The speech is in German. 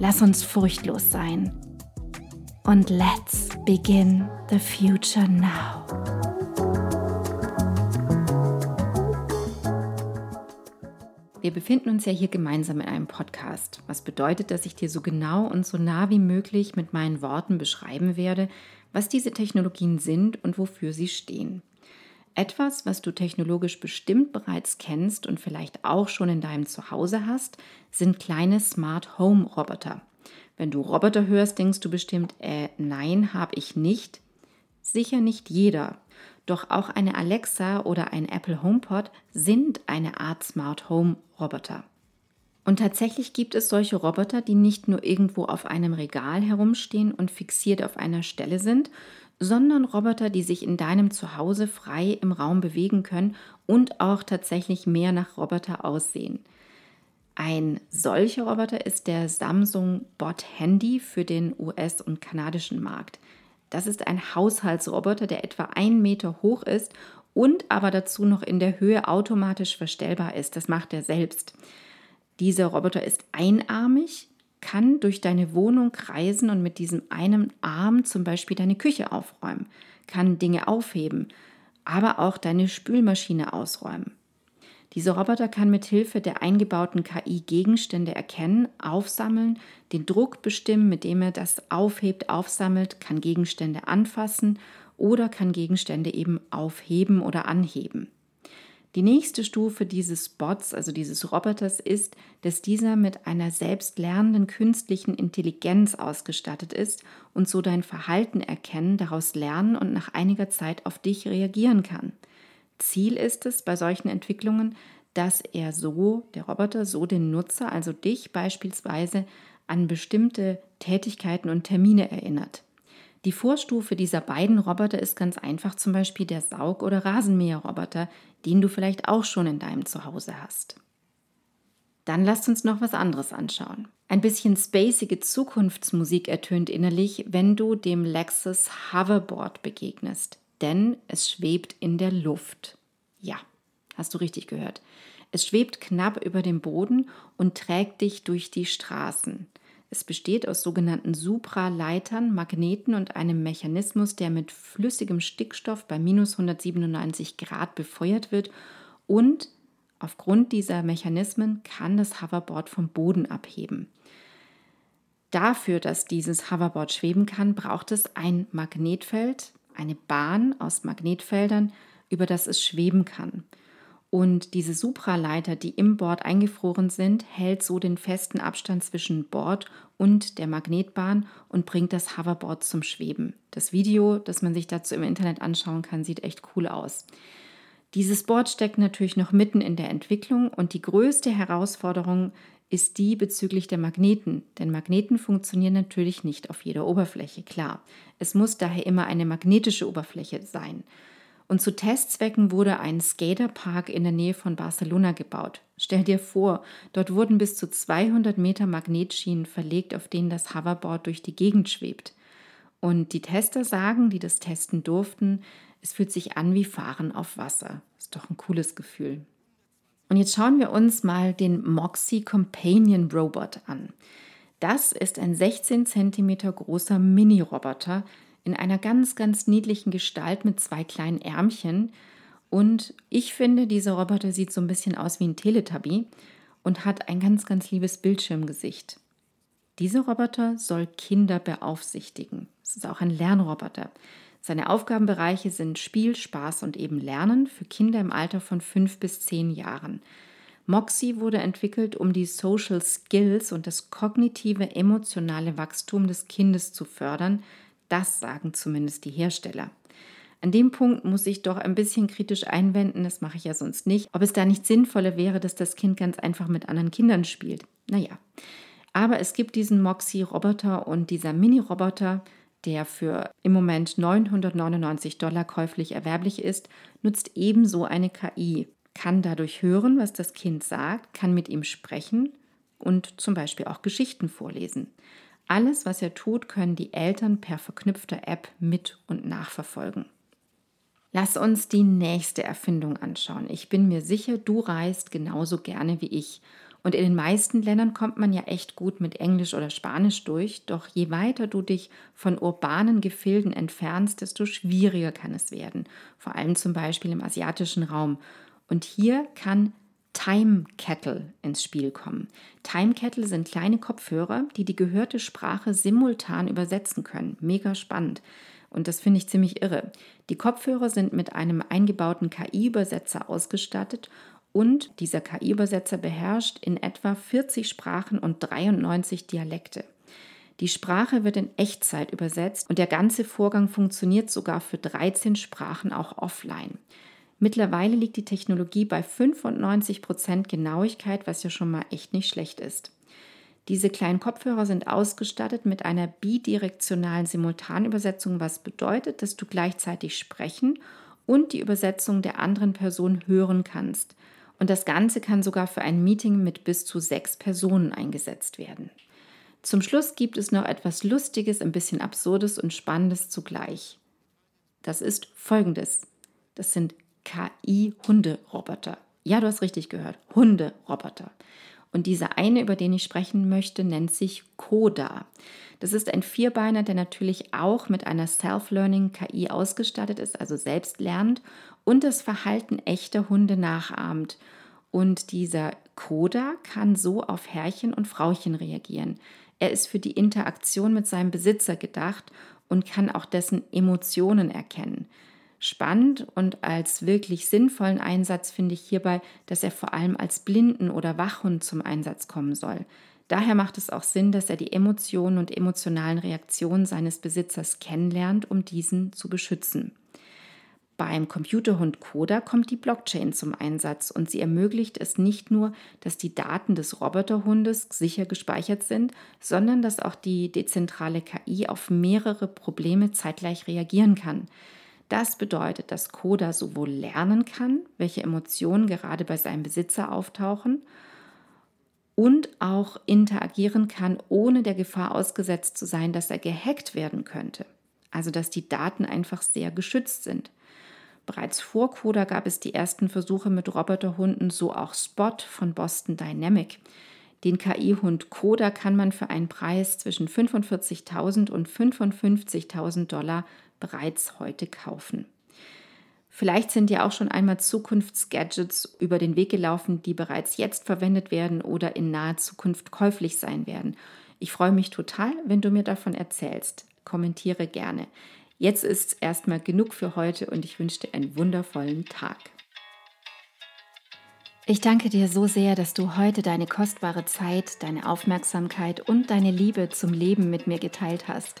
Lass uns furchtlos sein. Und let's begin the future now. Wir befinden uns ja hier gemeinsam in einem Podcast, was bedeutet, dass ich dir so genau und so nah wie möglich mit meinen Worten beschreiben werde, was diese Technologien sind und wofür sie stehen. Etwas, was du technologisch bestimmt bereits kennst und vielleicht auch schon in deinem Zuhause hast, sind kleine Smart Home Roboter. Wenn du Roboter hörst, denkst du bestimmt, äh, nein, habe ich nicht. Sicher nicht jeder. Doch auch eine Alexa oder ein Apple HomePod sind eine Art Smart Home Roboter. Und tatsächlich gibt es solche Roboter, die nicht nur irgendwo auf einem Regal herumstehen und fixiert auf einer Stelle sind, sondern Roboter, die sich in deinem Zuhause frei im Raum bewegen können und auch tatsächlich mehr nach Roboter aussehen. Ein solcher Roboter ist der Samsung Bot Handy für den US- und kanadischen Markt. Das ist ein Haushaltsroboter, der etwa einen Meter hoch ist und aber dazu noch in der Höhe automatisch verstellbar ist. Das macht er selbst. Dieser Roboter ist einarmig, kann durch deine Wohnung kreisen und mit diesem einen Arm zum Beispiel deine Küche aufräumen, kann Dinge aufheben, aber auch deine Spülmaschine ausräumen. Dieser Roboter kann mit Hilfe der eingebauten KI Gegenstände erkennen, aufsammeln, den Druck bestimmen, mit dem er das aufhebt, aufsammelt, kann Gegenstände anfassen oder kann Gegenstände eben aufheben oder anheben. Die nächste Stufe dieses Bots, also dieses Roboters, ist, dass dieser mit einer selbstlernenden künstlichen Intelligenz ausgestattet ist und so dein Verhalten erkennen, daraus lernen und nach einiger Zeit auf dich reagieren kann. Ziel ist es bei solchen Entwicklungen, dass er so, der Roboter, so den Nutzer, also dich beispielsweise, an bestimmte Tätigkeiten und Termine erinnert. Die Vorstufe dieser beiden Roboter ist ganz einfach zum Beispiel der Saug- oder Rasenmäherroboter, den du vielleicht auch schon in deinem Zuhause hast. Dann lasst uns noch was anderes anschauen. Ein bisschen spacige Zukunftsmusik ertönt innerlich, wenn du dem Lexus Hoverboard begegnest, denn es schwebt in der Luft. Ja, hast du richtig gehört. Es schwebt knapp über dem Boden und trägt dich durch die Straßen. Es besteht aus sogenannten Supraleitern, Magneten und einem Mechanismus, der mit flüssigem Stickstoff bei minus 197 Grad befeuert wird und aufgrund dieser Mechanismen kann das Hoverboard vom Boden abheben. Dafür, dass dieses Hoverboard schweben kann, braucht es ein Magnetfeld, eine Bahn aus Magnetfeldern, über das es schweben kann. Und diese Supraleiter, die im Board eingefroren sind, hält so den festen Abstand zwischen Board und der Magnetbahn und bringt das Hoverboard zum Schweben. Das Video, das man sich dazu im Internet anschauen kann, sieht echt cool aus. Dieses Board steckt natürlich noch mitten in der Entwicklung und die größte Herausforderung ist die bezüglich der Magneten. Denn Magneten funktionieren natürlich nicht auf jeder Oberfläche, klar. Es muss daher immer eine magnetische Oberfläche sein. Und zu Testzwecken wurde ein Skaterpark in der Nähe von Barcelona gebaut. Stell dir vor, dort wurden bis zu 200 Meter Magnetschienen verlegt, auf denen das Hoverboard durch die Gegend schwebt. Und die Tester sagen, die das testen durften, es fühlt sich an wie Fahren auf Wasser. Ist doch ein cooles Gefühl. Und jetzt schauen wir uns mal den Moxie Companion Robot an. Das ist ein 16 cm großer Mini-Roboter, in einer ganz, ganz niedlichen Gestalt mit zwei kleinen Ärmchen. Und ich finde, dieser Roboter sieht so ein bisschen aus wie ein Teletubby und hat ein ganz, ganz liebes Bildschirmgesicht. Dieser Roboter soll Kinder beaufsichtigen. Es ist auch ein Lernroboter. Seine Aufgabenbereiche sind Spiel, Spaß und eben Lernen für Kinder im Alter von fünf bis zehn Jahren. Moxie wurde entwickelt, um die Social Skills und das kognitive emotionale Wachstum des Kindes zu fördern. Das sagen zumindest die Hersteller. An dem Punkt muss ich doch ein bisschen kritisch einwenden, das mache ich ja sonst nicht, ob es da nicht sinnvoller wäre, dass das Kind ganz einfach mit anderen Kindern spielt. Naja, aber es gibt diesen Moxie-Roboter und dieser Mini-Roboter, der für im Moment 999 Dollar käuflich erwerblich ist, nutzt ebenso eine KI, kann dadurch hören, was das Kind sagt, kann mit ihm sprechen und zum Beispiel auch Geschichten vorlesen. Alles, was er tut, können die Eltern per verknüpfter App mit und nachverfolgen. Lass uns die nächste Erfindung anschauen. Ich bin mir sicher, du reist genauso gerne wie ich. Und in den meisten Ländern kommt man ja echt gut mit Englisch oder Spanisch durch, doch je weiter du dich von urbanen Gefilden entfernst, desto schwieriger kann es werden, vor allem zum Beispiel im asiatischen Raum. Und hier kann Time Kettle ins Spiel kommen. Time Kettle sind kleine Kopfhörer, die die gehörte Sprache simultan übersetzen können. Mega spannend. Und das finde ich ziemlich irre. Die Kopfhörer sind mit einem eingebauten KI-Übersetzer ausgestattet und dieser KI-Übersetzer beherrscht in etwa 40 Sprachen und 93 Dialekte. Die Sprache wird in Echtzeit übersetzt und der ganze Vorgang funktioniert sogar für 13 Sprachen auch offline. Mittlerweile liegt die Technologie bei 95 Prozent Genauigkeit, was ja schon mal echt nicht schlecht ist. Diese kleinen Kopfhörer sind ausgestattet mit einer bidirektionalen Simultanübersetzung, was bedeutet, dass du gleichzeitig sprechen und die Übersetzung der anderen Person hören kannst. Und das Ganze kann sogar für ein Meeting mit bis zu sechs Personen eingesetzt werden. Zum Schluss gibt es noch etwas Lustiges, ein bisschen Absurdes und Spannendes zugleich. Das ist folgendes. Das sind KI-Hunderoboter. Ja, du hast richtig gehört. Hunderoboter. Und dieser eine, über den ich sprechen möchte, nennt sich Koda. Das ist ein Vierbeiner, der natürlich auch mit einer Self-Learning KI ausgestattet ist, also selbst lernt und das Verhalten echter Hunde nachahmt. Und dieser Koda kann so auf Herrchen und Frauchen reagieren. Er ist für die Interaktion mit seinem Besitzer gedacht und kann auch dessen Emotionen erkennen. Spannend und als wirklich sinnvollen Einsatz finde ich hierbei, dass er vor allem als Blinden- oder Wachhund zum Einsatz kommen soll. Daher macht es auch Sinn, dass er die Emotionen und emotionalen Reaktionen seines Besitzers kennenlernt, um diesen zu beschützen. Beim Computerhund Coda kommt die Blockchain zum Einsatz und sie ermöglicht es nicht nur, dass die Daten des Roboterhundes sicher gespeichert sind, sondern dass auch die dezentrale KI auf mehrere Probleme zeitgleich reagieren kann. Das bedeutet, dass Koda sowohl lernen kann, welche Emotionen gerade bei seinem Besitzer auftauchen, und auch interagieren kann, ohne der Gefahr ausgesetzt zu sein, dass er gehackt werden könnte. Also dass die Daten einfach sehr geschützt sind. Bereits vor Koda gab es die ersten Versuche mit Roboterhunden, so auch Spot von Boston Dynamic. Den KI-Hund Koda kann man für einen Preis zwischen 45.000 und 55.000 Dollar bereits heute kaufen. Vielleicht sind ja auch schon einmal Zukunftsgadgets über den Weg gelaufen, die bereits jetzt verwendet werden oder in naher Zukunft käuflich sein werden. Ich freue mich total, wenn du mir davon erzählst. Kommentiere gerne. Jetzt ist erstmal genug für heute und ich wünsche dir einen wundervollen Tag. Ich danke dir so sehr, dass du heute deine kostbare Zeit, deine Aufmerksamkeit und deine Liebe zum Leben mit mir geteilt hast.